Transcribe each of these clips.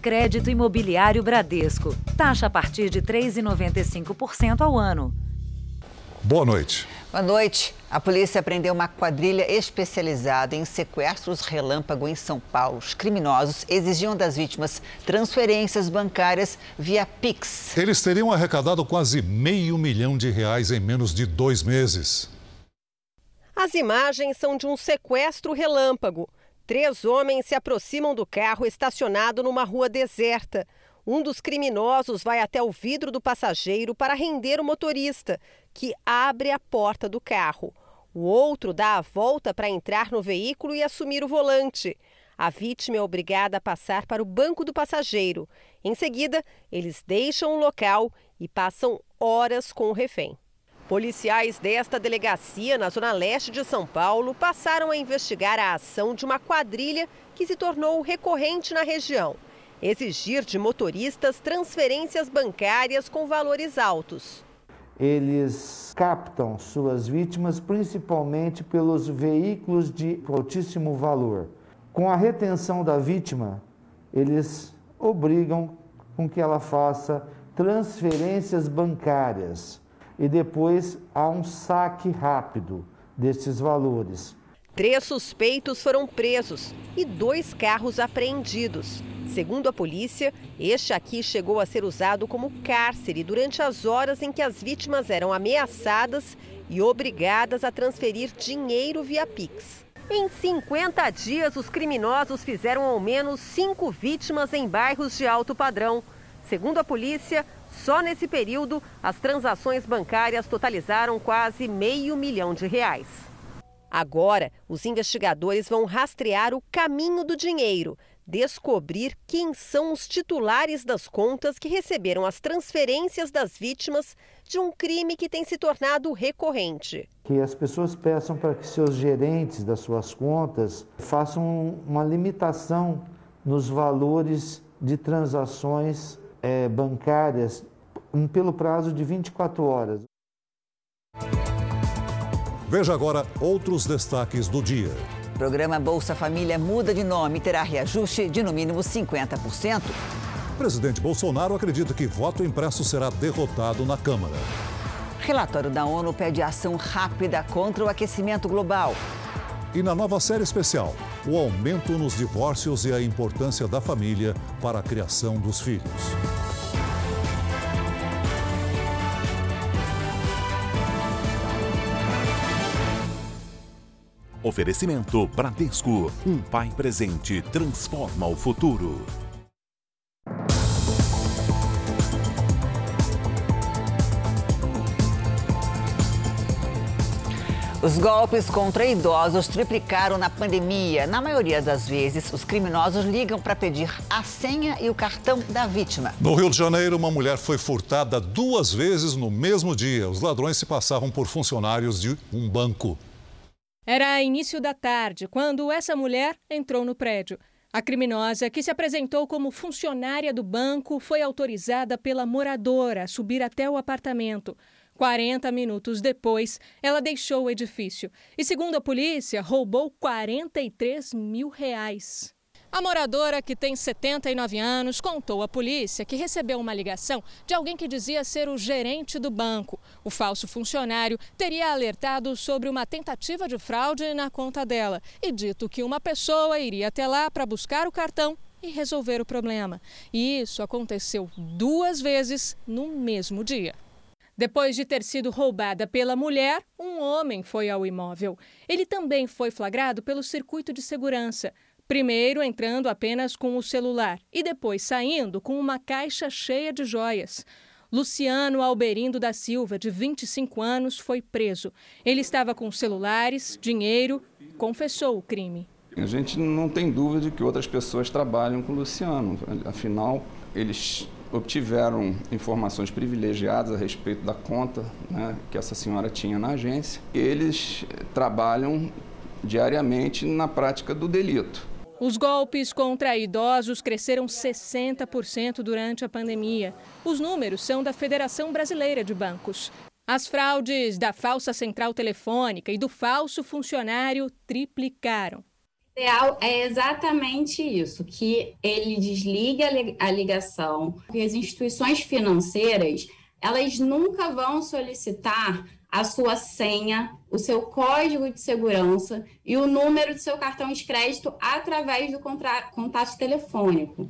Crédito Imobiliário Bradesco. Taxa a partir de 3,95% ao ano. Boa noite. Boa noite. A polícia prendeu uma quadrilha especializada em sequestros relâmpago em São Paulo. Os criminosos exigiam das vítimas transferências bancárias via Pix. Eles teriam arrecadado quase meio milhão de reais em menos de dois meses. As imagens são de um sequestro relâmpago. Três homens se aproximam do carro estacionado numa rua deserta. Um dos criminosos vai até o vidro do passageiro para render o motorista, que abre a porta do carro. O outro dá a volta para entrar no veículo e assumir o volante. A vítima é obrigada a passar para o banco do passageiro. Em seguida, eles deixam o local e passam horas com o refém. Policiais desta delegacia, na zona leste de São Paulo, passaram a investigar a ação de uma quadrilha que se tornou recorrente na região. Exigir de motoristas transferências bancárias com valores altos. Eles captam suas vítimas principalmente pelos veículos de altíssimo valor. Com a retenção da vítima, eles obrigam com que ela faça transferências bancárias e depois há um saque rápido desses valores. Três suspeitos foram presos e dois carros apreendidos. Segundo a polícia, este aqui chegou a ser usado como cárcere durante as horas em que as vítimas eram ameaçadas e obrigadas a transferir dinheiro via Pix. Em 50 dias, os criminosos fizeram ao menos cinco vítimas em bairros de alto padrão. Segundo a polícia, só nesse período, as transações bancárias totalizaram quase meio milhão de reais. Agora, os investigadores vão rastrear o caminho do dinheiro, descobrir quem são os titulares das contas que receberam as transferências das vítimas de um crime que tem se tornado recorrente. Que as pessoas peçam para que seus gerentes das suas contas façam uma limitação nos valores de transações é, bancárias pelo prazo de 24 horas. Veja agora outros destaques do dia. O programa Bolsa Família muda de nome e terá reajuste de no mínimo 50%. O presidente Bolsonaro acredita que voto impresso será derrotado na Câmara. Relatório da ONU pede ação rápida contra o aquecimento global. E na nova série especial, o aumento nos divórcios e a importância da família para a criação dos filhos. Oferecimento Bradesco. Um pai presente transforma o futuro. Os golpes contra idosos triplicaram na pandemia. Na maioria das vezes, os criminosos ligam para pedir a senha e o cartão da vítima. No Rio de Janeiro, uma mulher foi furtada duas vezes no mesmo dia. Os ladrões se passavam por funcionários de um banco. Era início da tarde quando essa mulher entrou no prédio. A criminosa, que se apresentou como funcionária do banco, foi autorizada pela moradora a subir até o apartamento. 40 minutos depois, ela deixou o edifício e, segundo a polícia, roubou 43 mil reais. A moradora, que tem 79 anos, contou à polícia que recebeu uma ligação de alguém que dizia ser o gerente do banco. O falso funcionário teria alertado sobre uma tentativa de fraude na conta dela e dito que uma pessoa iria até lá para buscar o cartão e resolver o problema. E isso aconteceu duas vezes no mesmo dia. Depois de ter sido roubada pela mulher, um homem foi ao imóvel. Ele também foi flagrado pelo circuito de segurança. Primeiro entrando apenas com o celular e depois saindo com uma caixa cheia de joias. Luciano Alberindo da Silva, de 25 anos, foi preso. Ele estava com celulares, dinheiro, confessou o crime. A gente não tem dúvida de que outras pessoas trabalham com o Luciano. Afinal, eles obtiveram informações privilegiadas a respeito da conta né, que essa senhora tinha na agência. Eles trabalham diariamente na prática do delito. Os golpes contra idosos cresceram 60% durante a pandemia. Os números são da Federação Brasileira de Bancos. As fraudes da falsa central telefônica e do falso funcionário triplicaram. Ideal é exatamente isso, que ele desliga a ligação, que as instituições financeiras, elas nunca vão solicitar a sua senha, o seu código de segurança e o número do seu cartão de crédito através do contato telefônico.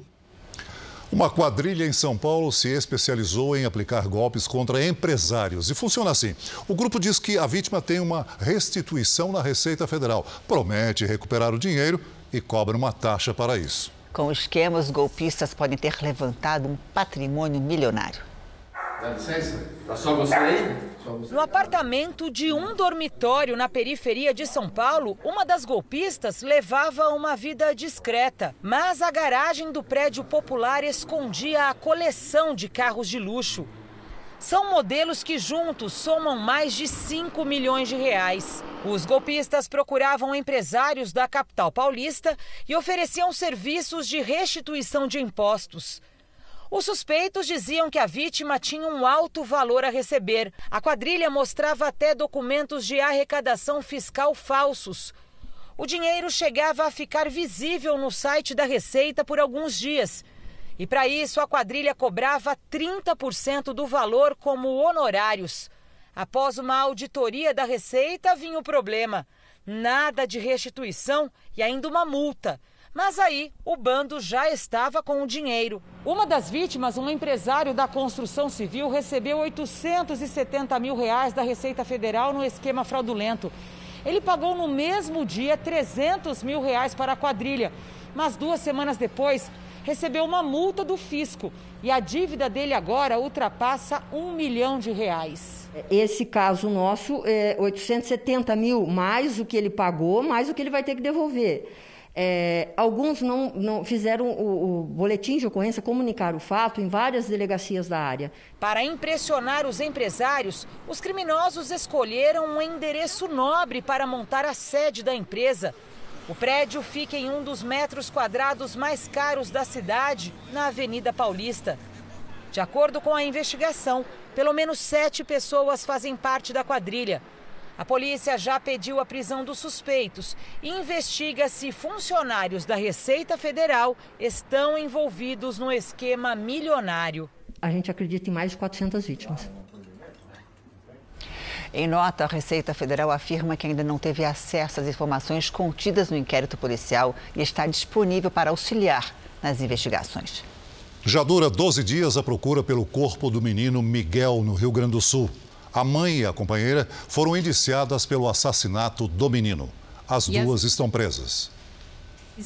Uma quadrilha em São Paulo se especializou em aplicar golpes contra empresários. E funciona assim: o grupo diz que a vítima tem uma restituição na Receita Federal, promete recuperar o dinheiro e cobra uma taxa para isso. Com o esquema, os golpistas podem ter levantado um patrimônio milionário. Dá licença? Tá só você aí? No apartamento de um dormitório na periferia de São Paulo, uma das golpistas levava uma vida discreta. Mas a garagem do prédio popular escondia a coleção de carros de luxo. São modelos que juntos somam mais de 5 milhões de reais. Os golpistas procuravam empresários da capital paulista e ofereciam serviços de restituição de impostos. Os suspeitos diziam que a vítima tinha um alto valor a receber. A quadrilha mostrava até documentos de arrecadação fiscal falsos. O dinheiro chegava a ficar visível no site da Receita por alguns dias. E para isso, a quadrilha cobrava 30% do valor como honorários. Após uma auditoria da Receita, vinha o problema: nada de restituição e ainda uma multa. Mas aí o bando já estava com o dinheiro. Uma das vítimas, um empresário da construção civil, recebeu 870 mil reais da Receita Federal no esquema fraudulento. Ele pagou no mesmo dia 300 mil reais para a quadrilha, mas duas semanas depois recebeu uma multa do fisco e a dívida dele agora ultrapassa um milhão de reais. Esse caso nosso é 870 mil mais o que ele pagou, mais o que ele vai ter que devolver. É, alguns não, não fizeram o, o, boletim de ocorrência, comunicar o fato em várias delegacias da área. Para impressionar os empresários, os criminosos escolheram um endereço nobre para montar a sede da empresa. O prédio fica em um dos metros quadrados mais caros da cidade, na Avenida Paulista. De acordo com a investigação, pelo menos sete pessoas fazem parte da quadrilha. A polícia já pediu a prisão dos suspeitos e investiga se funcionários da Receita Federal estão envolvidos no esquema milionário. A gente acredita em mais de 400 vítimas. Em nota, a Receita Federal afirma que ainda não teve acesso às informações contidas no inquérito policial e está disponível para auxiliar nas investigações. Já dura 12 dias a procura pelo corpo do menino Miguel, no Rio Grande do Sul. A mãe e a companheira foram indiciadas pelo assassinato do menino. As e duas as... estão presas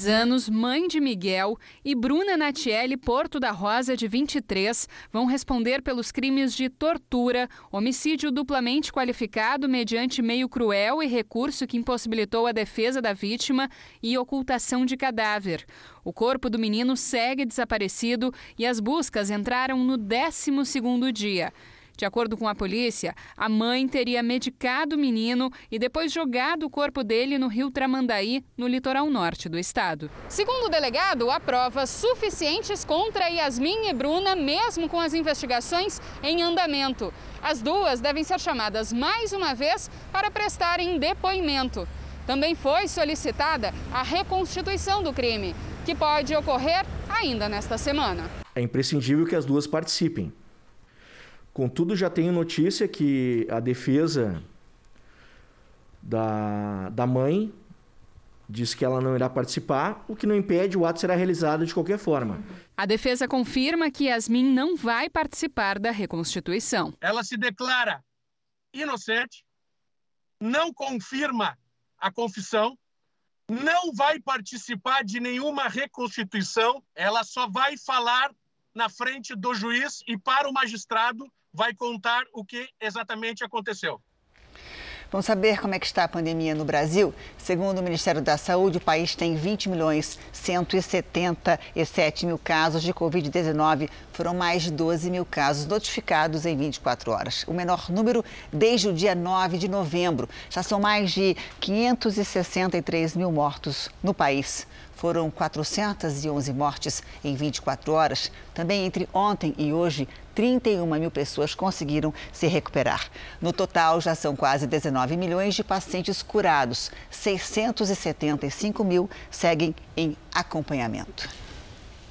anos, mãe de Miguel, e Bruna Natiele Porto da Rosa, de 23, vão responder pelos crimes de tortura, homicídio duplamente qualificado mediante meio cruel e recurso que impossibilitou a defesa da vítima e ocultação de cadáver. O corpo do menino segue desaparecido e as buscas entraram no 12º dia. De acordo com a polícia, a mãe teria medicado o menino e depois jogado o corpo dele no rio Tramandaí, no litoral norte do estado. Segundo o delegado, há provas suficientes contra Yasmin e Bruna, mesmo com as investigações em andamento. As duas devem ser chamadas mais uma vez para prestarem depoimento. Também foi solicitada a reconstituição do crime, que pode ocorrer ainda nesta semana. É imprescindível que as duas participem. Contudo, já tenho notícia que a defesa da, da mãe diz que ela não irá participar, o que não impede, o ato será realizado de qualquer forma. A defesa confirma que Yasmin não vai participar da reconstituição. Ela se declara inocente, não confirma a confissão, não vai participar de nenhuma reconstituição, ela só vai falar na frente do juiz e para o magistrado vai contar o que exatamente aconteceu. Vamos saber como é que está a pandemia no Brasil? Segundo o Ministério da Saúde, o país tem 20 milhões 177 mil casos de Covid-19. Foram mais de 12 mil casos notificados em 24 horas. O menor número desde o dia 9 de novembro. Já são mais de 563 mil mortos no país. Foram 411 mortes em 24 horas. Também entre ontem e hoje, 31 mil pessoas conseguiram se recuperar. No total, já são quase 19 milhões de pacientes curados. 675 mil seguem em acompanhamento.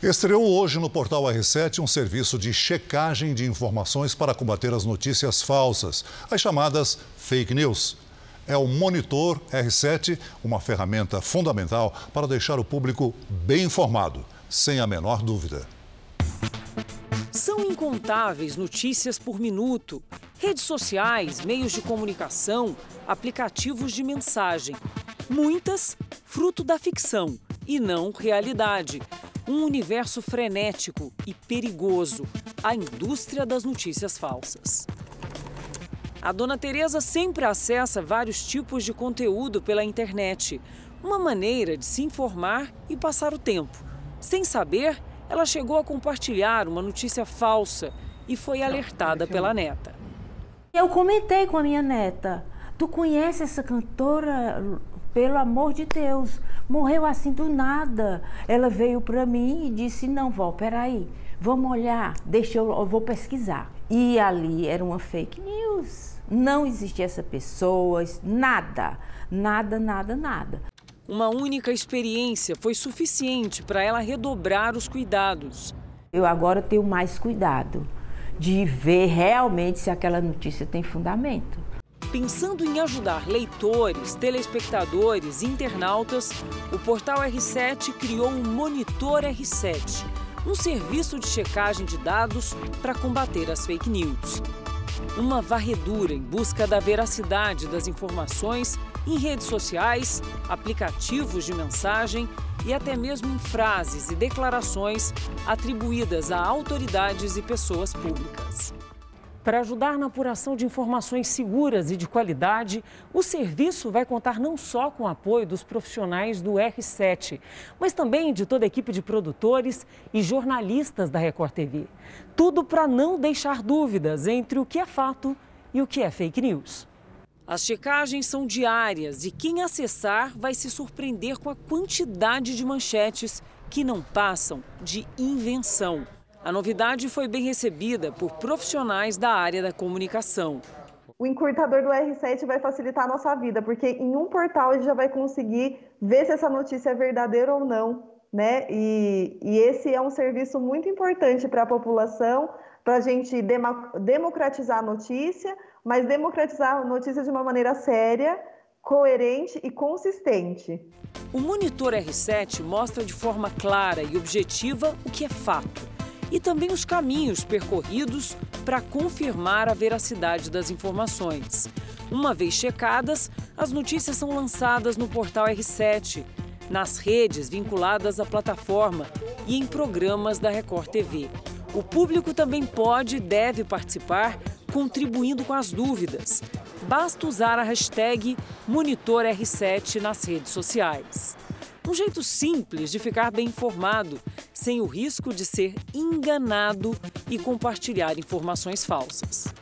Estreou hoje no portal R7 um serviço de checagem de informações para combater as notícias falsas, as chamadas fake news. É o Monitor R7, uma ferramenta fundamental para deixar o público bem informado, sem a menor dúvida. São incontáveis notícias por minuto. Redes sociais, meios de comunicação, aplicativos de mensagem. Muitas fruto da ficção e não realidade um universo frenético e perigoso, a indústria das notícias falsas. A dona Teresa sempre acessa vários tipos de conteúdo pela internet, uma maneira de se informar e passar o tempo. Sem saber, ela chegou a compartilhar uma notícia falsa e foi alertada pela neta. Eu comentei com a minha neta: Tu conhece essa cantora pelo amor de Deus, morreu assim do nada. Ela veio para mim e disse: Não, vó, peraí, vamos olhar, deixa eu, eu vou pesquisar. E ali era uma fake news. Não existia essa pessoa, nada, nada, nada, nada. Uma única experiência foi suficiente para ela redobrar os cuidados. Eu agora tenho mais cuidado de ver realmente se aquela notícia tem fundamento. Pensando em ajudar leitores, telespectadores e internautas, o portal R7 criou o Monitor R7, um serviço de checagem de dados para combater as fake news. Uma varredura em busca da veracidade das informações em redes sociais, aplicativos de mensagem e até mesmo em frases e declarações atribuídas a autoridades e pessoas públicas. Para ajudar na apuração de informações seguras e de qualidade, o serviço vai contar não só com o apoio dos profissionais do R7, mas também de toda a equipe de produtores e jornalistas da Record TV. Tudo para não deixar dúvidas entre o que é fato e o que é fake news. As checagens são diárias e quem acessar vai se surpreender com a quantidade de manchetes que não passam de invenção. A novidade foi bem recebida por profissionais da área da comunicação. O encurtador do R7 vai facilitar a nossa vida, porque em um portal ele já vai conseguir ver se essa notícia é verdadeira ou não, né? E, e esse é um serviço muito importante para a população, para a gente democratizar a notícia, mas democratizar a notícia de uma maneira séria, coerente e consistente. O Monitor R7 mostra de forma clara e objetiva o que é fato e também os caminhos percorridos para confirmar a veracidade das informações. Uma vez checadas, as notícias são lançadas no portal R7, nas redes vinculadas à plataforma e em programas da Record TV. O público também pode e deve participar contribuindo com as dúvidas. Basta usar a hashtag MonitorR7 nas redes sociais. Um jeito simples de ficar bem informado, sem o risco de ser enganado e compartilhar informações falsas.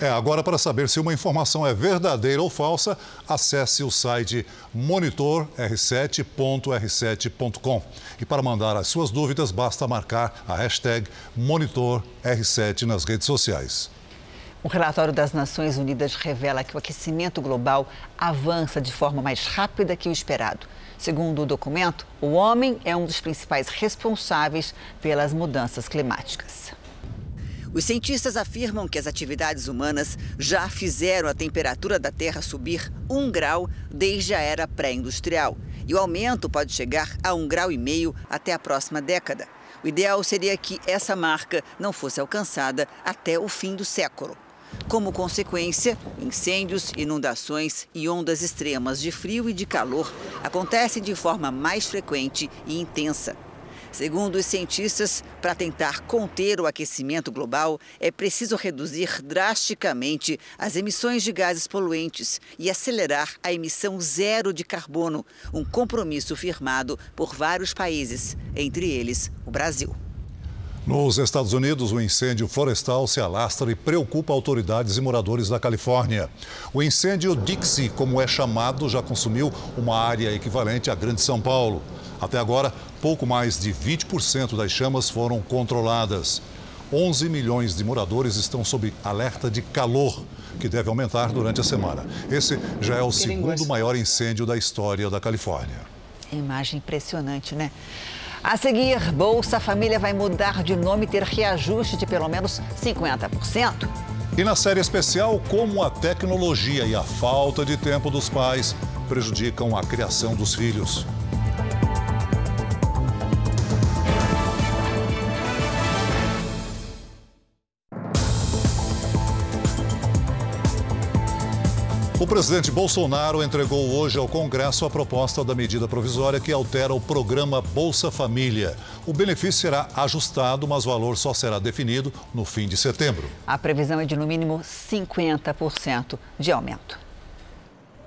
É, agora para saber se uma informação é verdadeira ou falsa, acesse o site monitorr7.r7.com. E para mandar as suas dúvidas, basta marcar a hashtag MonitorR7 nas redes sociais. Um relatório das Nações Unidas revela que o aquecimento global avança de forma mais rápida que o esperado. Segundo o documento, o homem é um dos principais responsáveis pelas mudanças climáticas. Os cientistas afirmam que as atividades humanas já fizeram a temperatura da Terra subir um grau desde a era pré-industrial. E o aumento pode chegar a um grau e meio até a próxima década. O ideal seria que essa marca não fosse alcançada até o fim do século. Como consequência, incêndios, inundações e ondas extremas de frio e de calor acontecem de forma mais frequente e intensa. Segundo os cientistas, para tentar conter o aquecimento global, é preciso reduzir drasticamente as emissões de gases poluentes e acelerar a emissão zero de carbono, um compromisso firmado por vários países, entre eles o Brasil. Nos Estados Unidos, o incêndio florestal se alastra e preocupa autoridades e moradores da Califórnia. O incêndio Dixie, como é chamado, já consumiu uma área equivalente à Grande São Paulo. Até agora, pouco mais de 20% das chamas foram controladas. 11 milhões de moradores estão sob alerta de calor, que deve aumentar durante a semana. Esse já é o segundo maior incêndio da história da Califórnia. Imagem impressionante, né? A seguir, Bolsa Família vai mudar de nome e ter reajuste de pelo menos 50%. E na série especial, como a tecnologia e a falta de tempo dos pais prejudicam a criação dos filhos. O presidente Bolsonaro entregou hoje ao Congresso a proposta da medida provisória que altera o programa Bolsa Família. O benefício será ajustado, mas o valor só será definido no fim de setembro. A previsão é de no mínimo 50% de aumento.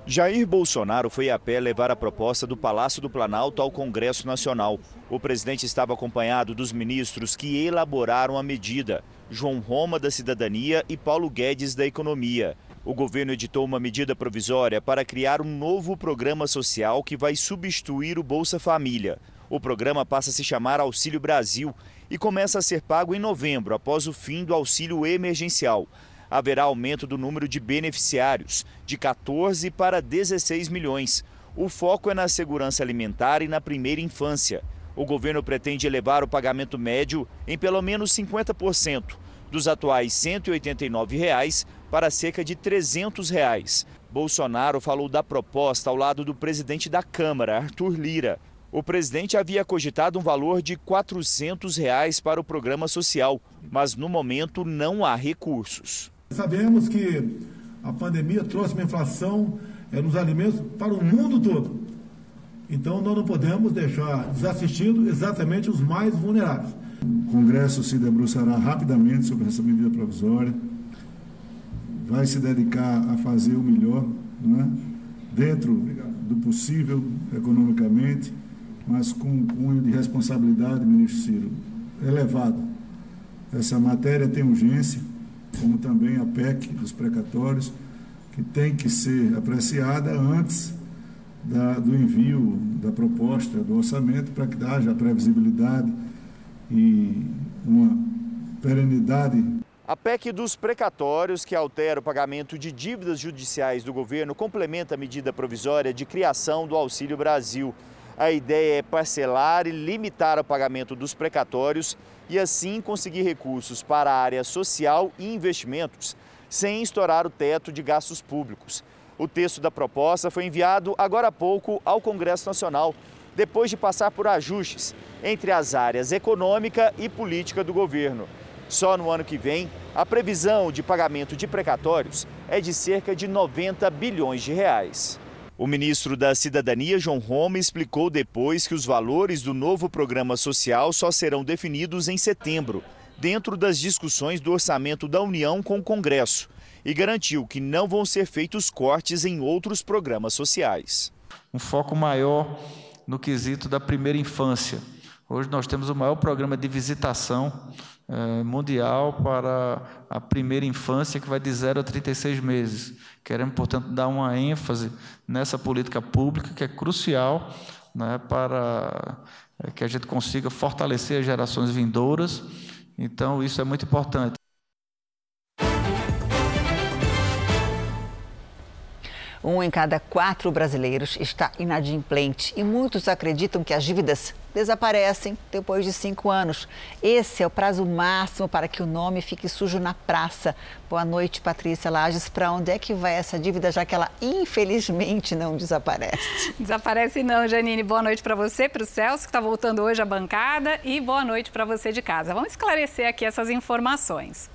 Jair Bolsonaro foi a pé levar a proposta do Palácio do Planalto ao Congresso Nacional. O presidente estava acompanhado dos ministros que elaboraram a medida: João Roma, da Cidadania, e Paulo Guedes, da Economia. O governo editou uma medida provisória para criar um novo programa social que vai substituir o Bolsa Família. O programa passa a se chamar Auxílio Brasil e começa a ser pago em novembro, após o fim do auxílio emergencial. Haverá aumento do número de beneficiários, de 14 para 16 milhões. O foco é na segurança alimentar e na primeira infância. O governo pretende elevar o pagamento médio em pelo menos 50%, dos atuais 189 reais para cerca de 300 reais. Bolsonaro falou da proposta ao lado do presidente da Câmara, Arthur Lira. O presidente havia cogitado um valor de 400 reais para o programa social, mas no momento não há recursos. Sabemos que a pandemia trouxe uma inflação é, nos alimentos para o mundo todo. Então nós não podemos deixar desassistido exatamente os mais vulneráveis. O Congresso se debruçará rapidamente sobre essa medida provisória vai se dedicar a fazer o melhor, é? dentro do possível economicamente, mas com um cunho de responsabilidade, ministro Ciro, elevado. Essa matéria tem urgência, como também a PEC dos precatórios, que tem que ser apreciada antes da, do envio da proposta do orçamento para que haja previsibilidade e uma perenidade a PEC dos precatórios, que altera o pagamento de dívidas judiciais do governo, complementa a medida provisória de criação do Auxílio Brasil. A ideia é parcelar e limitar o pagamento dos precatórios e assim conseguir recursos para a área social e investimentos, sem estourar o teto de gastos públicos. O texto da proposta foi enviado agora há pouco ao Congresso Nacional, depois de passar por ajustes entre as áreas econômica e política do governo. Só no ano que vem, a previsão de pagamento de precatórios é de cerca de 90 bilhões de reais. O ministro da Cidadania, João Roma, explicou depois que os valores do novo programa social só serão definidos em setembro, dentro das discussões do orçamento da União com o Congresso, e garantiu que não vão ser feitos cortes em outros programas sociais. Um foco maior no quesito da primeira infância. Hoje nós temos o maior programa de visitação é, mundial para a primeira infância, que vai de 0 a 36 meses. Queremos, portanto, dar uma ênfase nessa política pública que é crucial né, para é, que a gente consiga fortalecer as gerações vindouras. Então, isso é muito importante. Um em cada quatro brasileiros está inadimplente e muitos acreditam que as dívidas desaparecem depois de cinco anos. Esse é o prazo máximo para que o nome fique sujo na praça. Boa noite, Patrícia Lages. Para onde é que vai essa dívida, já que ela infelizmente não desaparece? Desaparece não, Janine. Boa noite para você, para o Celso, que está voltando hoje à bancada, e boa noite para você de casa. Vamos esclarecer aqui essas informações.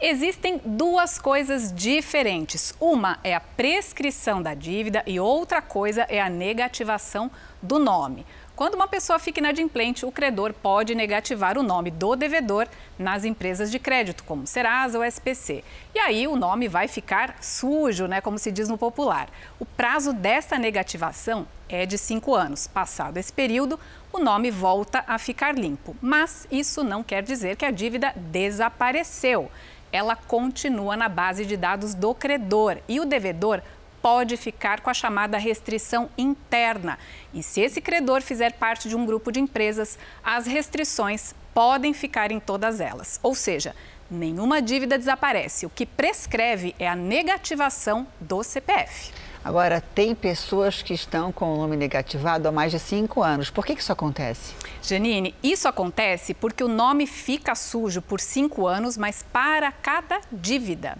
Existem duas coisas diferentes. Uma é a prescrição da dívida e outra coisa é a negativação do nome. Quando uma pessoa fica inadimplente, o credor pode negativar o nome do devedor nas empresas de crédito, como Serasa ou SPC. E aí o nome vai ficar sujo, né, como se diz no popular. O prazo dessa negativação é de cinco anos. Passado esse período, o nome volta a ficar limpo. Mas isso não quer dizer que a dívida desapareceu. Ela continua na base de dados do credor e o devedor pode ficar com a chamada restrição interna. E se esse credor fizer parte de um grupo de empresas, as restrições podem ficar em todas elas. Ou seja, nenhuma dívida desaparece. O que prescreve é a negativação do CPF. Agora, tem pessoas que estão com o nome negativado há mais de cinco anos. Por que, isso acontece? Janine, isso acontece porque o nome fica sujo por cinco anos, mas para cada dívida.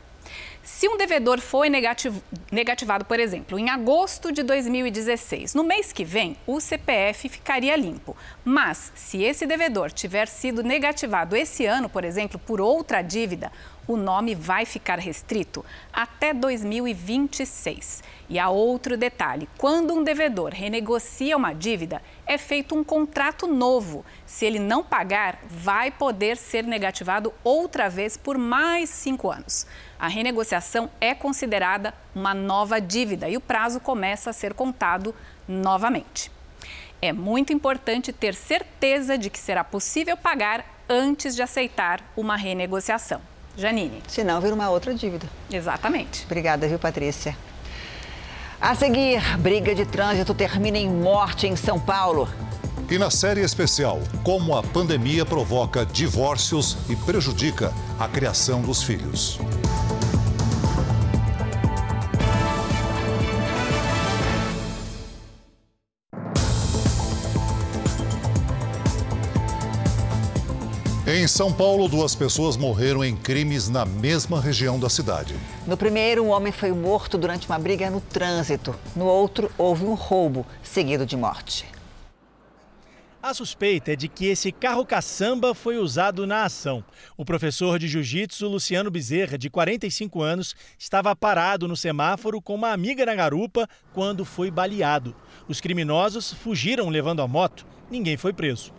Se um devedor foi negativ negativado, por exemplo, em agosto de 2016, no mês que vem, o CPF ficaria limpo. Mas, se esse devedor tiver sido negativado esse ano, por exemplo, por outra dívida, o nome vai ficar restrito até 2026. E há outro detalhe: quando um devedor renegocia uma dívida, é feito um contrato novo. Se ele não pagar, vai poder ser negativado outra vez por mais cinco anos a renegociação é considerada uma nova dívida e o prazo começa a ser contado novamente. É muito importante ter certeza de que será possível pagar antes de aceitar uma renegociação. Janine. Senão vira uma outra dívida. Exatamente. Obrigada, viu, Patrícia? A seguir, briga de trânsito termina em morte em São Paulo. E na série especial, como a pandemia provoca divórcios e prejudica a criação dos filhos. Em São Paulo, duas pessoas morreram em crimes na mesma região da cidade. No primeiro, um homem foi morto durante uma briga no trânsito. No outro, houve um roubo, seguido de morte. A suspeita é de que esse carro caçamba foi usado na ação. O professor de jiu-jitsu, Luciano Bezerra, de 45 anos, estava parado no semáforo com uma amiga na garupa quando foi baleado. Os criminosos fugiram levando a moto. Ninguém foi preso.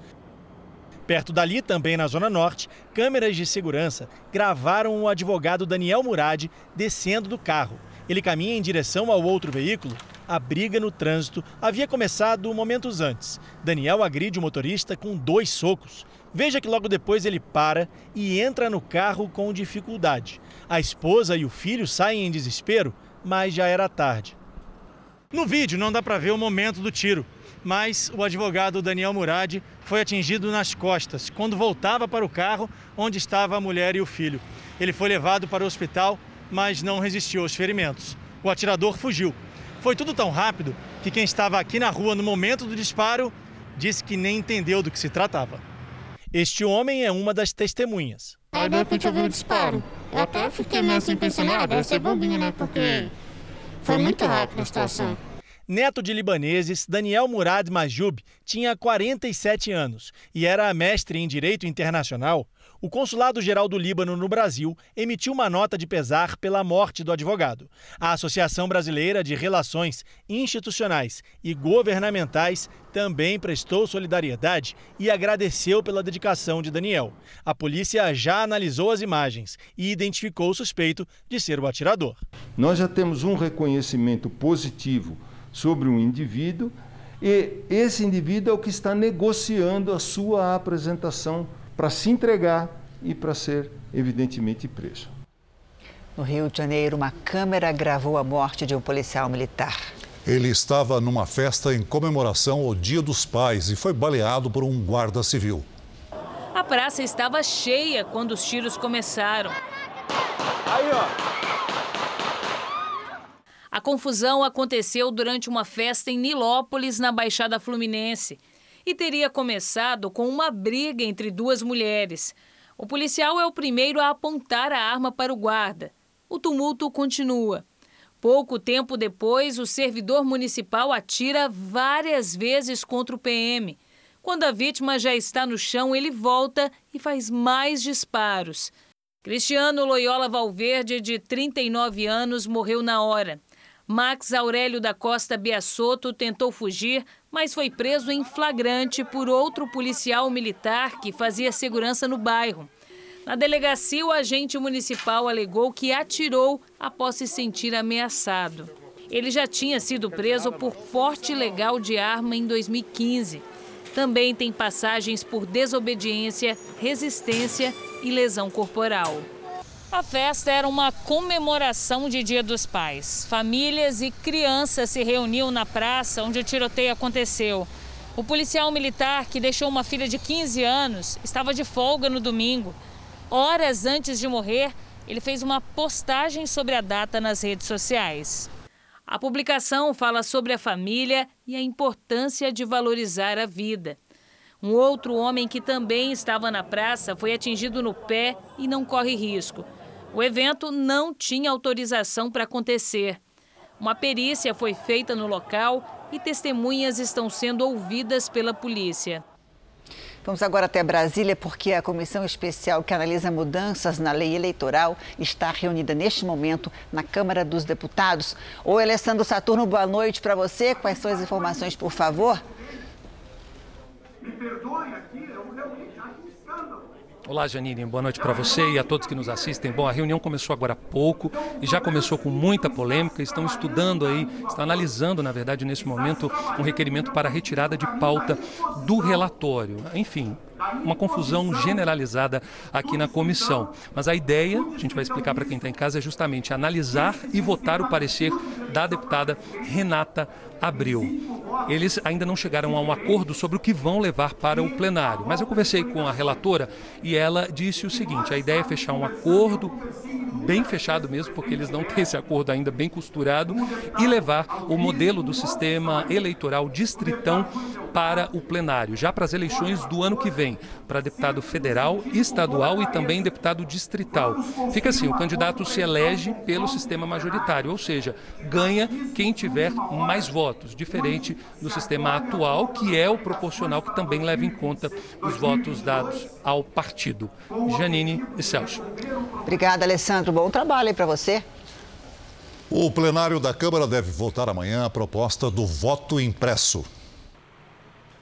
Perto dali, também na Zona Norte, câmeras de segurança gravaram o advogado Daniel Murad descendo do carro. Ele caminha em direção ao outro veículo. A briga no trânsito havia começado momentos antes. Daniel agride o motorista com dois socos. Veja que logo depois ele para e entra no carro com dificuldade. A esposa e o filho saem em desespero, mas já era tarde. No vídeo não dá para ver o momento do tiro, mas o advogado Daniel Murad foi atingido nas costas quando voltava para o carro onde estava a mulher e o filho. Ele foi levado para o hospital, mas não resistiu aos ferimentos. O atirador fugiu. Foi tudo tão rápido que quem estava aqui na rua no momento do disparo disse que nem entendeu do que se tratava. Este homem é uma das testemunhas. Aí de repente eu vi o disparo. Eu até fiquei meio assim pensando, ah, deve ser bombinha, né? Porque foi muito rápido a situação. Neto de libaneses, Daniel Murad Majub tinha 47 anos e era mestre em Direito Internacional. O Consulado-Geral do Líbano no Brasil emitiu uma nota de pesar pela morte do advogado. A Associação Brasileira de Relações Institucionais e Governamentais também prestou solidariedade e agradeceu pela dedicação de Daniel. A polícia já analisou as imagens e identificou o suspeito de ser o atirador. Nós já temos um reconhecimento positivo sobre um indivíduo e esse indivíduo é o que está negociando a sua apresentação para se entregar e para ser evidentemente preso. No Rio de Janeiro, uma câmera gravou a morte de um policial militar. Ele estava numa festa em comemoração ao Dia dos Pais e foi baleado por um guarda civil. A praça estava cheia quando os tiros começaram. Aí, ó. A confusão aconteceu durante uma festa em Nilópolis, na Baixada Fluminense, e teria começado com uma briga entre duas mulheres. O policial é o primeiro a apontar a arma para o guarda. O tumulto continua. Pouco tempo depois, o servidor municipal atira várias vezes contra o PM. Quando a vítima já está no chão, ele volta e faz mais disparos. Cristiano Loyola Valverde, de 39 anos, morreu na hora. Max Aurélio da Costa Biasotto tentou fugir, mas foi preso em flagrante por outro policial militar que fazia segurança no bairro. Na delegacia, o agente municipal alegou que atirou após se sentir ameaçado. Ele já tinha sido preso por porte ilegal de arma em 2015. Também tem passagens por desobediência, resistência e lesão corporal. A festa era uma comemoração de Dia dos Pais. Famílias e crianças se reuniam na praça onde o tiroteio aconteceu. O policial militar, que deixou uma filha de 15 anos, estava de folga no domingo. Horas antes de morrer, ele fez uma postagem sobre a data nas redes sociais. A publicação fala sobre a família e a importância de valorizar a vida. Um outro homem que também estava na praça foi atingido no pé e não corre risco. O evento não tinha autorização para acontecer. Uma perícia foi feita no local e testemunhas estão sendo ouvidas pela polícia. Vamos agora até Brasília, porque a comissão especial que analisa mudanças na lei eleitoral está reunida neste momento na Câmara dos Deputados. Oi, Alessandro Saturno, boa noite para você. Quais são as informações, por favor? Me perdoe aqui, eu realmente acho um escândalo. Olá, Janine, boa noite para você e a todos que nos assistem. Bom, a reunião começou agora há pouco e já começou com muita polêmica. Estão estudando aí, estão analisando, na verdade, nesse momento, um requerimento para retirada de pauta do relatório. Enfim, uma confusão generalizada aqui na comissão. Mas a ideia, a gente vai explicar para quem está em casa, é justamente analisar e votar o parecer da deputada Renata Abreu. Eles ainda não chegaram a um acordo sobre o que vão levar para o plenário, mas eu conversei com a relatora e ela disse o seguinte: a ideia é fechar um acordo bem fechado mesmo, porque eles não têm esse acordo ainda bem costurado, e levar o modelo do sistema eleitoral distritão para o plenário, já para as eleições do ano que vem, para deputado federal, estadual e também deputado distrital. Fica assim, o candidato se elege pelo sistema majoritário, ou seja, ganha quem tiver mais votos, diferente do sistema atual, que é o proporcional, que também leva em conta os votos dados ao partido. Janine e Celso. Obrigada, Alessandro. Bom trabalho aí para você. O plenário da Câmara deve votar amanhã a proposta do voto impresso.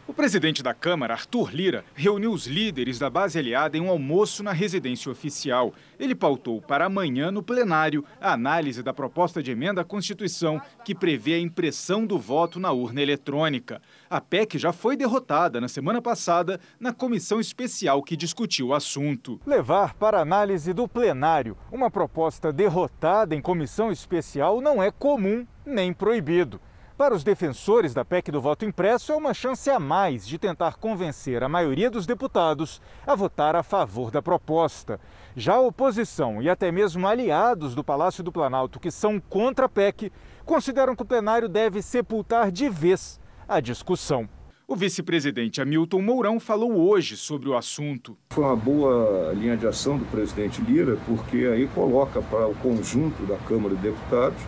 O presidente da Câmara, Arthur Lira, reuniu os líderes da base aliada em um almoço na residência oficial. Ele pautou para amanhã no plenário a análise da proposta de emenda à Constituição que prevê a impressão do voto na urna eletrônica. A PEC já foi derrotada na semana passada na comissão especial que discutiu o assunto. Levar para análise do plenário uma proposta derrotada em comissão especial não é comum nem proibido. Para os defensores da PEC do voto impresso, é uma chance a mais de tentar convencer a maioria dos deputados a votar a favor da proposta. Já a oposição e até mesmo aliados do Palácio do Planalto, que são contra a PEC, consideram que o plenário deve sepultar de vez a discussão. O vice-presidente Hamilton Mourão falou hoje sobre o assunto. Foi uma boa linha de ação do presidente Lira, porque aí coloca para o conjunto da Câmara de Deputados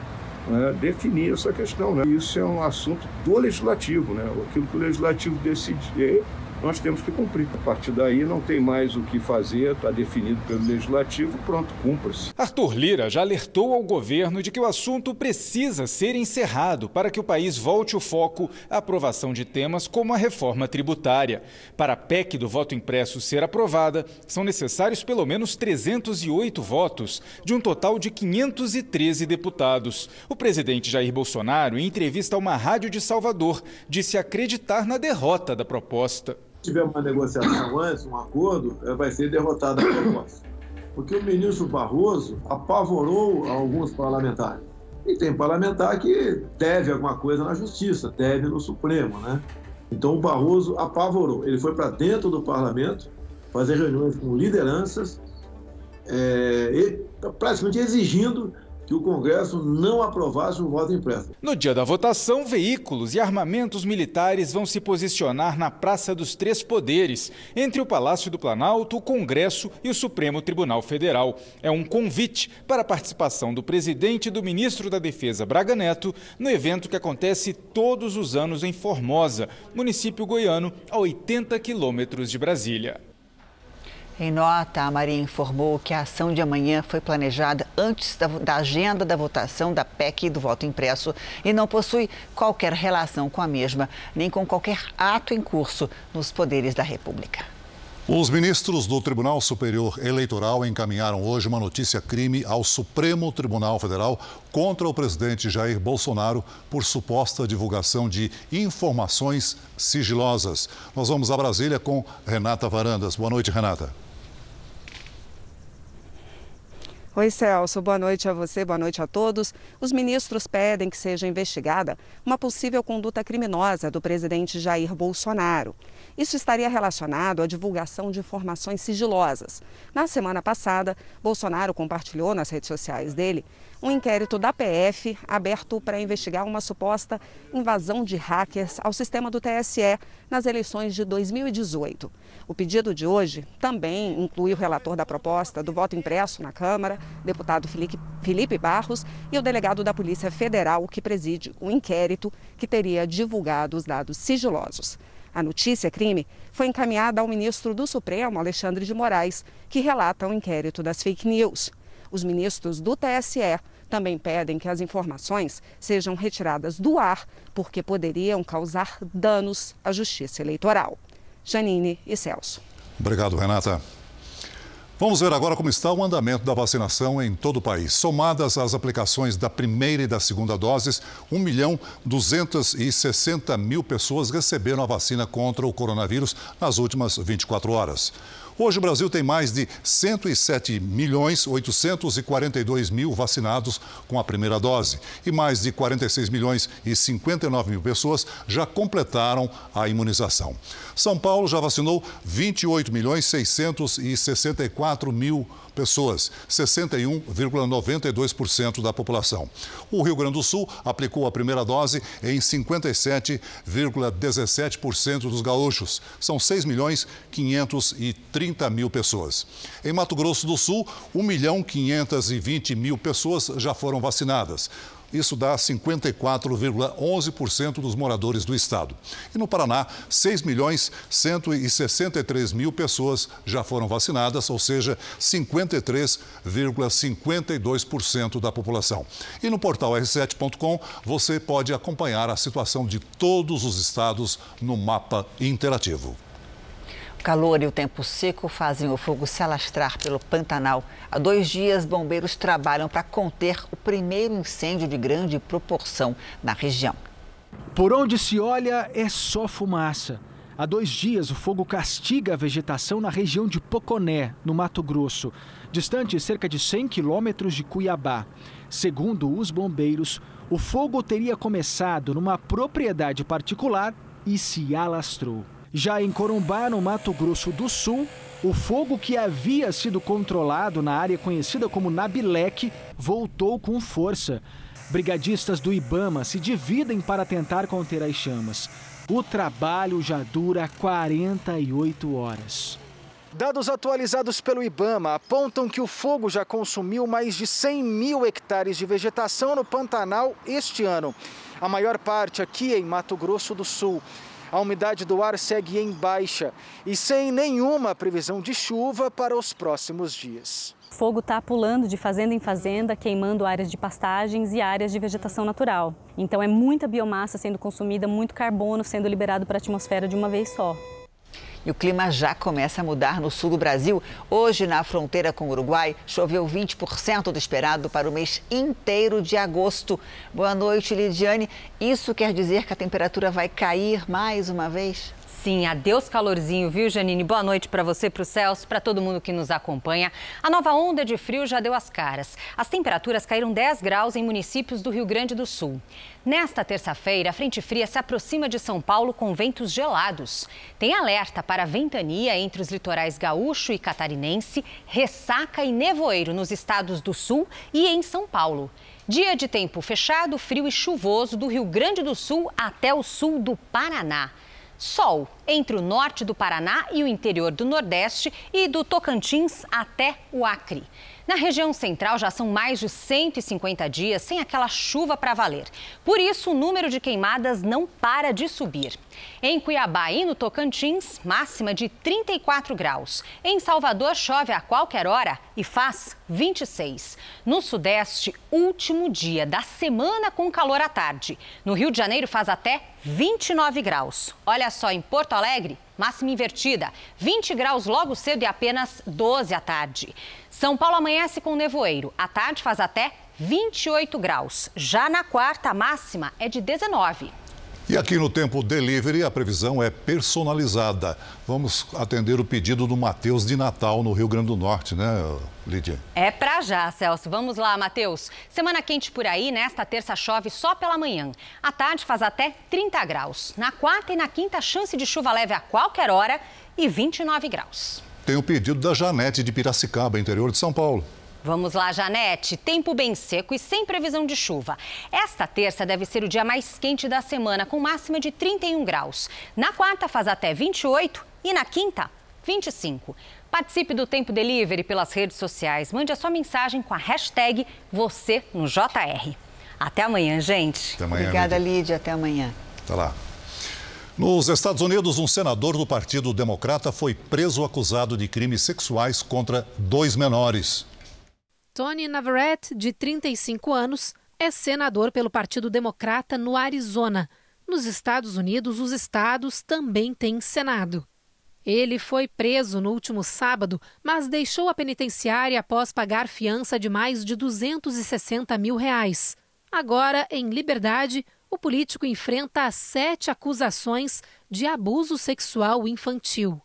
né, definir essa questão. Né? Isso é um assunto do legislativo, né? aquilo que o legislativo decidir nós temos que cumprir. A partir daí não tem mais o que fazer, está definido pelo legislativo, pronto, cumpra-se. Arthur Lira já alertou ao governo de que o assunto precisa ser encerrado para que o país volte o foco à aprovação de temas como a reforma tributária. Para a PEC do voto impresso ser aprovada, são necessários pelo menos 308 votos, de um total de 513 deputados. O presidente Jair Bolsonaro, em entrevista a uma rádio de Salvador, disse acreditar na derrota da proposta tiver uma negociação antes, um acordo, é, vai ser derrotada a proposta. Porque o ministro Barroso apavorou alguns parlamentares. E tem parlamentar que deve alguma coisa na justiça, deve no Supremo, né? Então o Barroso apavorou. Ele foi para dentro do parlamento fazer reuniões com lideranças, é, praticamente exigindo que o Congresso não aprovasse o voto impresso. No dia da votação, veículos e armamentos militares vão se posicionar na Praça dos Três Poderes, entre o Palácio do Planalto, o Congresso e o Supremo Tribunal Federal. É um convite para a participação do presidente e do ministro da Defesa, Braga Neto, no evento que acontece todos os anos em Formosa, município goiano, a 80 quilômetros de Brasília. Em nota, a Marinha informou que a ação de amanhã foi planejada antes da, da, agenda da votação da PEC e do voto impresso e não possui qualquer relação com a mesma, nem com qualquer ato em curso nos poderes da República. Os ministros do Tribunal Superior Eleitoral encaminharam hoje uma notícia-crime ao Supremo Tribunal Federal contra o presidente Jair Bolsonaro por suposta divulgação de informações sigilosas. Nós vamos a Brasília com Renata Varandas. Boa noite, Renata. Oi, Celso. Boa noite a você, boa noite a todos. Os ministros pedem que seja investigada uma possível conduta criminosa do presidente Jair Bolsonaro. Isso estaria relacionado à divulgação de informações sigilosas. Na semana passada, Bolsonaro compartilhou nas redes sociais dele um inquérito da PF aberto para investigar uma suposta invasão de hackers ao sistema do TSE nas eleições de 2018. O pedido de hoje também inclui o relator da proposta do voto impresso na Câmara, deputado Felipe Barros, e o delegado da Polícia Federal, que preside o inquérito que teria divulgado os dados sigilosos. A notícia crime foi encaminhada ao ministro do Supremo, Alexandre de Moraes, que relata o inquérito das fake news. Os ministros do TSE também pedem que as informações sejam retiradas do ar, porque poderiam causar danos à justiça eleitoral. Janine e Celso. Obrigado, Renata. Vamos ver agora como está o andamento da vacinação em todo o país. Somadas as aplicações da primeira e da segunda doses, 1 milhão 260 mil pessoas receberam a vacina contra o coronavírus nas últimas 24 horas. Hoje o Brasil tem mais de 107 milhões 842 mil vacinados com a primeira dose e mais de 46 milhões e 59 mil pessoas já completaram a imunização. São Paulo já vacinou 28 milhões 664 mil pessoas, 61,92% da população. O Rio Grande do Sul aplicou a primeira dose em 57,17% dos gaúchos. São 6 milhões 530 mil pessoas. Em Mato Grosso do Sul, 1 milhão 520 mil pessoas já foram vacinadas. Isso dá 54,11% dos moradores do estado. E no Paraná, 6 milhões 163 mil pessoas já foram vacinadas, ou seja, 53,52% da população. E no portal r7.com você pode acompanhar a situação de todos os estados no mapa interativo calor e o tempo seco fazem o fogo se alastrar pelo Pantanal. Há dois dias, bombeiros trabalham para conter o primeiro incêndio de grande proporção na região. Por onde se olha, é só fumaça. Há dois dias, o fogo castiga a vegetação na região de Poconé, no Mato Grosso, distante cerca de 100 quilômetros de Cuiabá. Segundo os bombeiros, o fogo teria começado numa propriedade particular e se alastrou. Já em Corumbá, no Mato Grosso do Sul, o fogo que havia sido controlado na área conhecida como Nabilec voltou com força. Brigadistas do Ibama se dividem para tentar conter as chamas. O trabalho já dura 48 horas. Dados atualizados pelo Ibama apontam que o fogo já consumiu mais de 100 mil hectares de vegetação no Pantanal este ano. A maior parte aqui em Mato Grosso do Sul. A umidade do ar segue em baixa e sem nenhuma previsão de chuva para os próximos dias. O fogo está pulando de fazenda em fazenda, queimando áreas de pastagens e áreas de vegetação natural. Então é muita biomassa sendo consumida, muito carbono sendo liberado para a atmosfera de uma vez só. E o clima já começa a mudar no sul do Brasil. Hoje, na fronteira com o Uruguai, choveu 20% do esperado para o mês inteiro de agosto. Boa noite, Lidiane. Isso quer dizer que a temperatura vai cair mais uma vez? Sim, adeus calorzinho, viu, Janine? Boa noite para você, para o Celso, para todo mundo que nos acompanha. A nova onda de frio já deu as caras. As temperaturas caíram 10 graus em municípios do Rio Grande do Sul. Nesta terça-feira, a frente fria se aproxima de São Paulo com ventos gelados. Tem alerta para ventania entre os litorais gaúcho e catarinense, ressaca e nevoeiro nos estados do Sul e em São Paulo. Dia de tempo fechado, frio e chuvoso do Rio Grande do Sul até o sul do Paraná. Sol entre o norte do Paraná e o interior do Nordeste e do Tocantins até o Acre. Na região central já são mais de 150 dias sem aquela chuva para valer. Por isso, o número de queimadas não para de subir. Em Cuiabá e no Tocantins, máxima de 34 graus. Em Salvador, chove a qualquer hora e faz 26. No Sudeste, último dia da semana com calor à tarde. No Rio de Janeiro, faz até 29 graus. Olha só, em Porto Alegre, máxima invertida, 20 graus logo cedo e apenas 12 à tarde. São Paulo amanhece com nevoeiro. À tarde faz até 28 graus. Já na quarta, a máxima é de 19. E aqui no Tempo Delivery a previsão é personalizada. Vamos atender o pedido do Matheus de Natal no Rio Grande do Norte, né, Lídia? É pra já, Celso. Vamos lá, Matheus. Semana quente por aí, nesta terça chove só pela manhã. À tarde faz até 30 graus. Na quarta e na quinta, chance de chuva leve a qualquer hora e 29 graus. Tem o pedido da Janete de Piracicaba, interior de São Paulo. Vamos lá, Janete. Tempo bem seco e sem previsão de chuva. Esta terça deve ser o dia mais quente da semana, com máxima de 31 graus. Na quarta, faz até 28 e na quinta, 25. Participe do Tempo Delivery pelas redes sociais. Mande a sua mensagem com a hashtag você no JR. Até amanhã, gente. Até amanhã. Obrigada, Lídia. Até amanhã. Tá lá. Nos Estados Unidos, um senador do Partido Democrata foi preso acusado de crimes sexuais contra dois menores. Tony Navarrete, de 35 anos, é senador pelo Partido Democrata no Arizona. Nos Estados Unidos, os estados também têm Senado. Ele foi preso no último sábado, mas deixou a penitenciária após pagar fiança de mais de 260 mil reais. Agora, em liberdade, o político enfrenta sete acusações de abuso sexual infantil.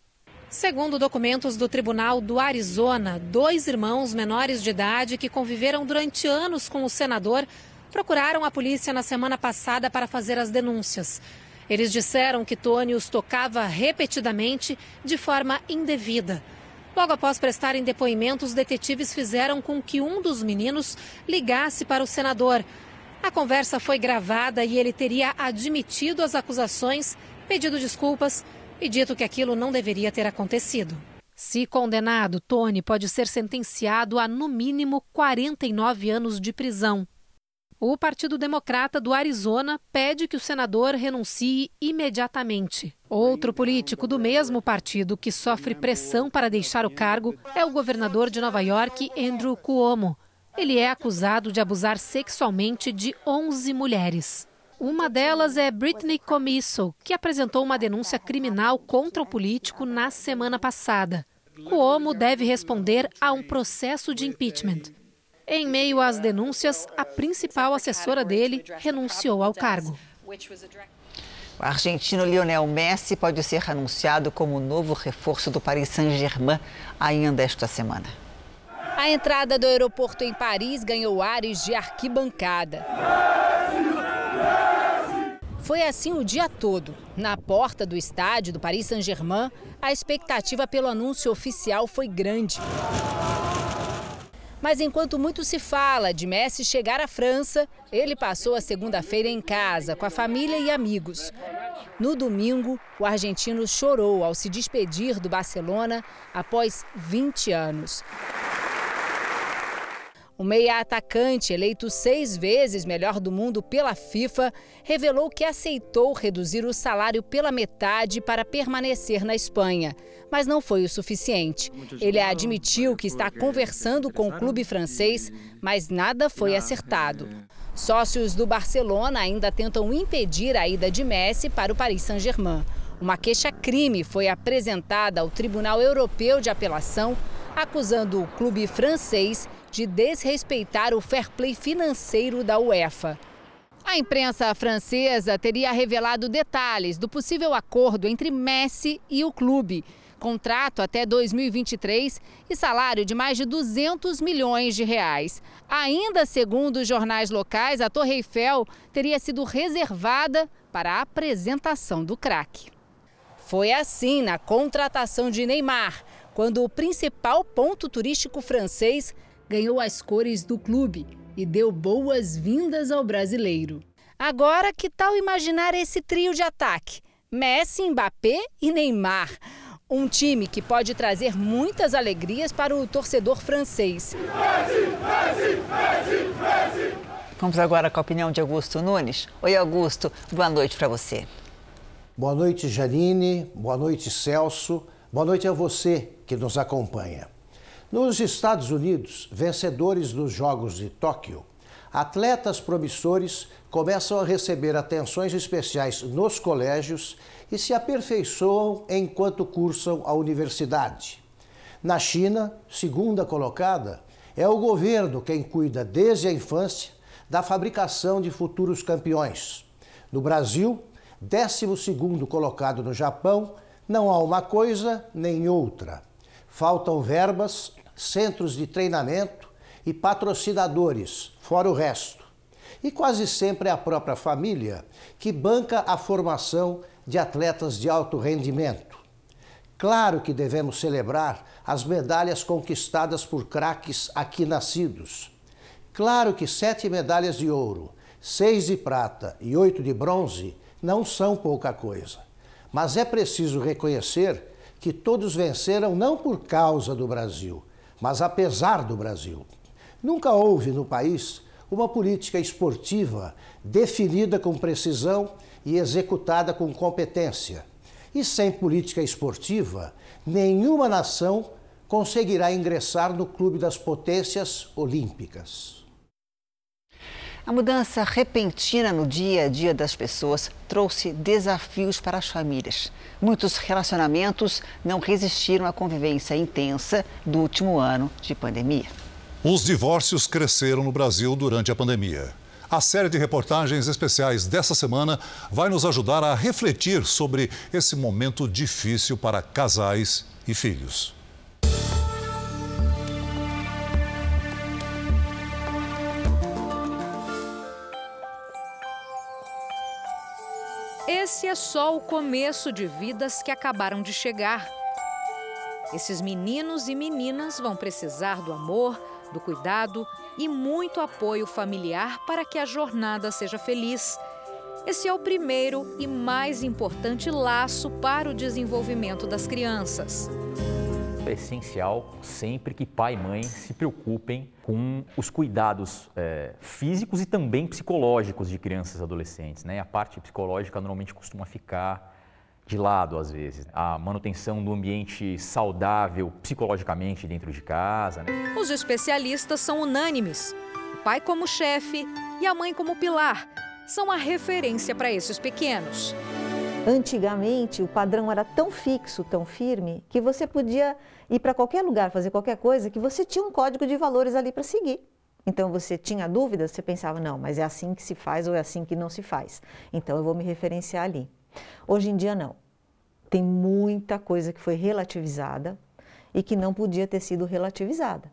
Segundo documentos do Tribunal do Arizona, dois irmãos menores de idade que conviveram durante anos com o senador procuraram a polícia na semana passada para fazer as denúncias. Eles disseram que Tony os tocava repetidamente de forma indevida. Logo após prestarem depoimentos, os detetives fizeram com que um dos meninos ligasse para o senador. A conversa foi gravada e ele teria admitido as acusações, pedido desculpas e dito que aquilo não deveria ter acontecido. Se condenado, Tony pode ser sentenciado a no mínimo 49 anos de prisão. O Partido Democrata do Arizona pede que o senador renuncie imediatamente. Outro político do mesmo partido que sofre pressão para deixar o cargo é o governador de Nova York, Andrew Cuomo. Ele é acusado de abusar sexualmente de 11 mulheres. Uma delas é Britney Comisso, que apresentou uma denúncia criminal contra o político na semana passada. Cuomo deve responder a um processo de impeachment. Em meio às denúncias, a principal assessora dele renunciou ao cargo. O argentino Lionel Messi pode ser anunciado como novo reforço do Paris Saint-Germain ainda esta semana. A entrada do aeroporto em Paris ganhou ares de arquibancada. Foi assim o dia todo. Na porta do estádio do Paris Saint-Germain, a expectativa pelo anúncio oficial foi grande. Mas enquanto muito se fala de Messi chegar à França, ele passou a segunda-feira em casa, com a família e amigos. No domingo, o argentino chorou ao se despedir do Barcelona após 20 anos. O meia atacante, eleito seis vezes melhor do mundo pela FIFA, revelou que aceitou reduzir o salário pela metade para permanecer na Espanha, mas não foi o suficiente. Ele admitiu que está conversando com o clube francês, mas nada foi acertado. Sócios do Barcelona ainda tentam impedir a ida de Messi para o Paris Saint-Germain. Uma queixa-crime foi apresentada ao Tribunal Europeu de Apelação, acusando o clube francês de desrespeitar o fair play financeiro da UEFA. A imprensa francesa teria revelado detalhes do possível acordo entre Messi e o clube. Contrato até 2023 e salário de mais de 200 milhões de reais. Ainda segundo os jornais locais, a Torre Eiffel teria sido reservada para a apresentação do craque. Foi assim na contratação de Neymar, quando o principal ponto turístico francês ganhou as cores do clube e deu boas-vindas ao brasileiro. Agora, que tal imaginar esse trio de ataque? Messi, Mbappé e Neymar. Um time que pode trazer muitas alegrias para o torcedor francês. Messi, Messi, Messi, Vamos agora com a opinião de Augusto Nunes. Oi, Augusto, boa noite para você. Boa noite, Janine. Boa noite, Celso. Boa noite a você que nos acompanha. Nos Estados Unidos, vencedores dos Jogos de Tóquio, atletas promissores começam a receber atenções especiais nos colégios e se aperfeiçoam enquanto cursam a universidade. Na China, segunda colocada, é o governo quem cuida desde a infância da fabricação de futuros campeões. No Brasil, 12 colocado no Japão, não há uma coisa nem outra. Faltam verbas, centros de treinamento e patrocinadores, fora o resto. E quase sempre é a própria família que banca a formação de atletas de alto rendimento. Claro que devemos celebrar as medalhas conquistadas por craques aqui nascidos. Claro que sete medalhas de ouro, seis de prata e oito de bronze não são pouca coisa. Mas é preciso reconhecer que todos venceram não por causa do Brasil, mas apesar do Brasil. Nunca houve no país uma política esportiva definida com precisão e executada com competência. E sem política esportiva, nenhuma nação conseguirá ingressar no clube das potências olímpicas. A mudança repentina no dia a dia das pessoas trouxe desafios para as famílias. Muitos relacionamentos não resistiram à convivência intensa do último ano de pandemia. Os divórcios cresceram no Brasil durante a pandemia. A série de reportagens especiais dessa semana vai nos ajudar a refletir sobre esse momento difícil para casais e filhos. Esse é só o começo de vidas que acabaram de chegar. Esses meninos e meninas vão precisar do amor, do cuidado e muito apoio familiar para que a jornada seja feliz. Esse é o primeiro e mais importante laço para o desenvolvimento das crianças é essencial sempre que pai e mãe se preocupem com os cuidados é, físicos e também psicológicos de crianças e adolescentes. Né? A parte psicológica normalmente costuma ficar de lado às vezes. A manutenção do ambiente saudável psicologicamente dentro de casa. Né? Os especialistas são unânimes. O pai como chefe e a mãe como pilar são a referência para esses pequenos. Antigamente, o padrão era tão fixo, tão firme, que você podia ir para qualquer lugar, fazer qualquer coisa, que você tinha um código de valores ali para seguir. Então, você tinha dúvidas, você pensava, não, mas é assim que se faz ou é assim que não se faz. Então, eu vou me referenciar ali. Hoje em dia, não. Tem muita coisa que foi relativizada e que não podia ter sido relativizada.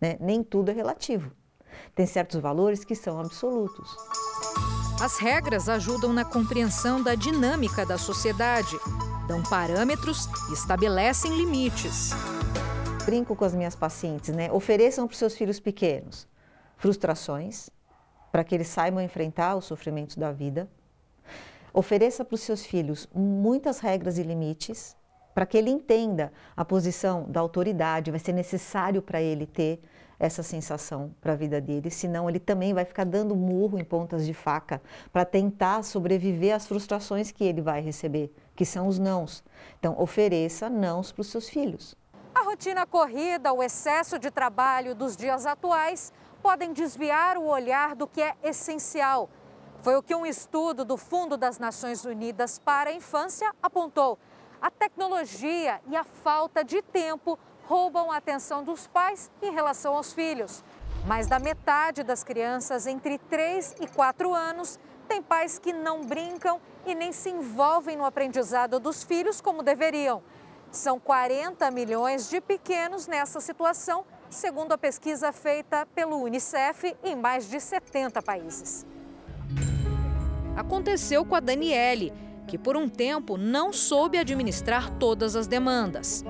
Né? Nem tudo é relativo. Tem certos valores que são absolutos. As regras ajudam na compreensão da dinâmica da sociedade, dão parâmetros e estabelecem limites. Brinco com as minhas pacientes, né? Ofereçam para os seus filhos pequenos frustrações, para que eles saibam enfrentar os sofrimentos da vida. Ofereça para os seus filhos muitas regras e limites, para que ele entenda a posição da autoridade, vai ser necessário para ele ter essa sensação para a vida dele, senão ele também vai ficar dando murro em pontas de faca para tentar sobreviver às frustrações que ele vai receber, que são os nãos. Então, ofereça nãos para os seus filhos. A rotina corrida, o excesso de trabalho dos dias atuais podem desviar o olhar do que é essencial. Foi o que um estudo do Fundo das Nações Unidas para a Infância apontou. A tecnologia e a falta de tempo roubam a atenção dos pais em relação aos filhos. Mais da metade das crianças entre 3 e 4 anos tem pais que não brincam e nem se envolvem no aprendizado dos filhos como deveriam. São 40 milhões de pequenos nessa situação, segundo a pesquisa feita pelo Unicef em mais de 70 países. Aconteceu com a Daniele, que por um tempo não soube administrar todas as demandas.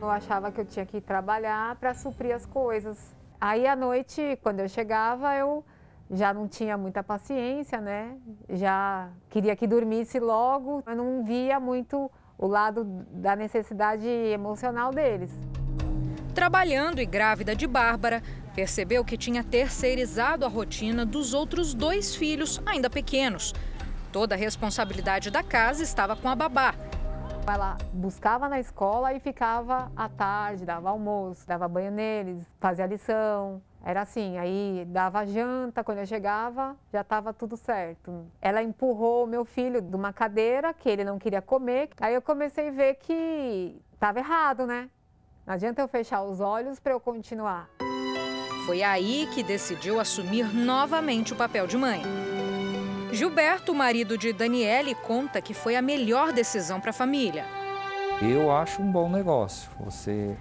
Eu achava que eu tinha que trabalhar para suprir as coisas. Aí à noite, quando eu chegava, eu já não tinha muita paciência, né? Já queria que dormisse logo. Eu não via muito o lado da necessidade emocional deles. Trabalhando e grávida de Bárbara, percebeu que tinha terceirizado a rotina dos outros dois filhos ainda pequenos. Toda a responsabilidade da casa estava com a babá. Ela buscava na escola e ficava à tarde, dava almoço, dava banho neles, fazia lição. Era assim, aí dava janta, quando eu chegava já estava tudo certo. Ela empurrou meu filho de uma cadeira que ele não queria comer. Aí eu comecei a ver que estava errado, né? Não adianta eu fechar os olhos para eu continuar. Foi aí que decidiu assumir novamente o papel de mãe. Gilberto, marido de Daniele, conta que foi a melhor decisão para a família. Eu acho um bom negócio. Você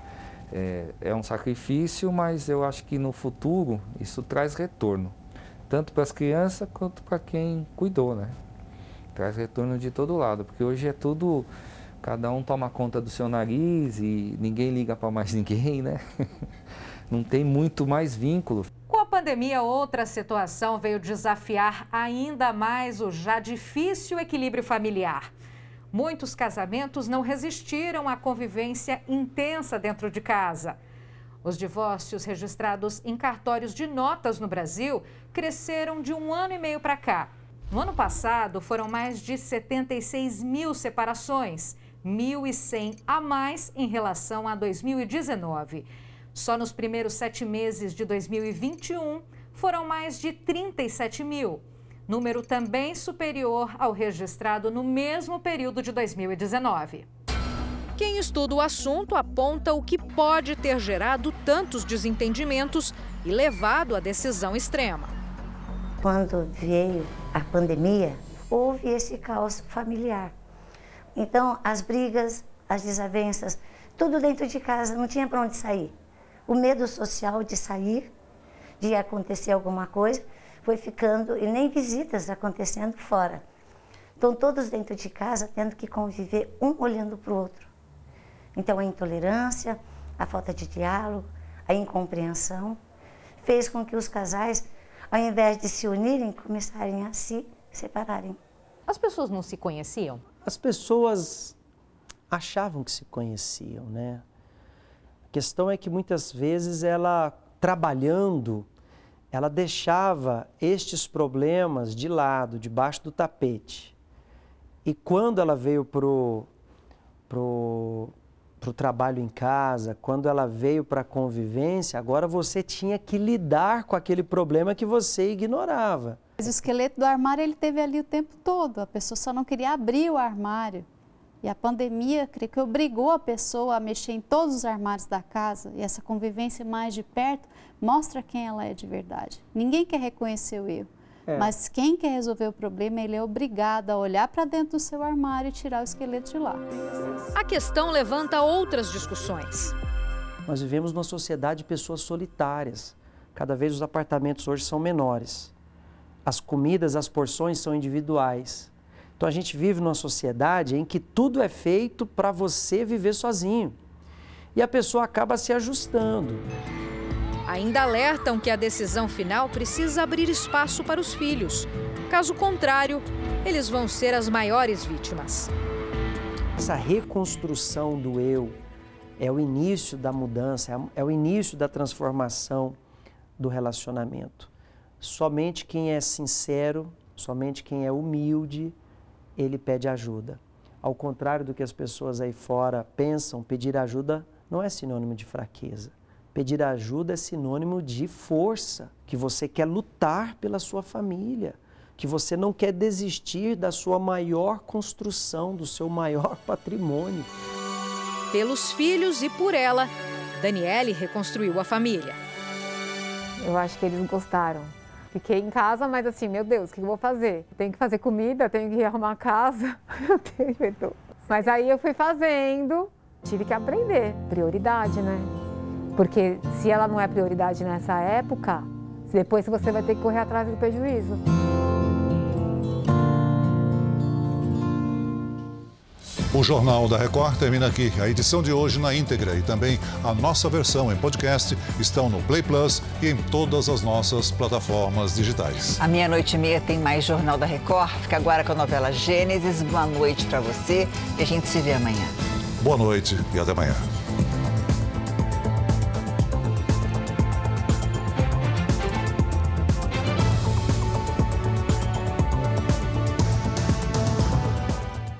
é, é, um sacrifício, mas eu acho que no futuro isso traz retorno, tanto para as crianças quanto para quem cuidou, né? Traz retorno de todo lado, porque hoje é tudo cada um toma conta do seu nariz e ninguém liga para mais ninguém, né? Não tem muito mais vínculo. Pandemia, outra situação veio desafiar ainda mais o já difícil equilíbrio familiar. Muitos casamentos não resistiram à convivência intensa dentro de casa. Os divórcios registrados em cartórios de notas no Brasil cresceram de um ano e meio para cá. No ano passado, foram mais de 76 mil separações, 1.100 a mais em relação a 2019. Só nos primeiros sete meses de 2021 foram mais de 37 mil, número também superior ao registrado no mesmo período de 2019. Quem estuda o assunto aponta o que pode ter gerado tantos desentendimentos e levado à decisão extrema. Quando veio a pandemia, houve esse caos familiar. Então, as brigas, as desavenças, tudo dentro de casa, não tinha para onde sair o medo social de sair, de acontecer alguma coisa, foi ficando, e nem visitas acontecendo fora. Então, todos dentro de casa tendo que conviver um olhando para o outro. Então, a intolerância, a falta de diálogo, a incompreensão, fez com que os casais, ao invés de se unirem, começarem a se separarem. As pessoas não se conheciam? As pessoas achavam que se conheciam, né? A questão é que muitas vezes ela, trabalhando, ela deixava estes problemas de lado, debaixo do tapete. E quando ela veio para o pro, pro trabalho em casa, quando ela veio para a convivência, agora você tinha que lidar com aquele problema que você ignorava. Mas o esqueleto do armário ele teve ali o tempo todo, a pessoa só não queria abrir o armário. E a pandemia, creio que obrigou a pessoa a mexer em todos os armários da casa e essa convivência mais de perto mostra quem ela é de verdade. Ninguém quer reconhecer o erro, é. mas quem quer resolver o problema, ele é obrigado a olhar para dentro do seu armário e tirar o esqueleto de lá. A questão levanta outras discussões. Nós vivemos numa sociedade de pessoas solitárias. Cada vez os apartamentos hoje são menores. As comidas, as porções são individuais. Então a gente vive numa sociedade em que tudo é feito para você viver sozinho. E a pessoa acaba se ajustando. Ainda alertam que a decisão final precisa abrir espaço para os filhos. Caso contrário, eles vão ser as maiores vítimas. Essa reconstrução do eu é o início da mudança, é o início da transformação do relacionamento. Somente quem é sincero, somente quem é humilde, ele pede ajuda. Ao contrário do que as pessoas aí fora pensam, pedir ajuda não é sinônimo de fraqueza. Pedir ajuda é sinônimo de força, que você quer lutar pela sua família, que você não quer desistir da sua maior construção, do seu maior patrimônio. Pelos filhos e por ela, Daniele reconstruiu a família. Eu acho que eles gostaram Fiquei em casa, mas assim, meu Deus, o que eu vou fazer? Tenho que fazer comida, tenho que arrumar a casa. mas aí eu fui fazendo, tive que aprender. Prioridade, né? Porque se ela não é prioridade nessa época, depois você vai ter que correr atrás do prejuízo. O Jornal da Record termina aqui. A edição de hoje na íntegra e também a nossa versão em podcast estão no Play Plus e em todas as nossas plataformas digitais. À meia-noite e meia tem mais Jornal da Record. Fica agora com a novela Gênesis. Boa noite para você e a gente se vê amanhã. Boa noite e até amanhã.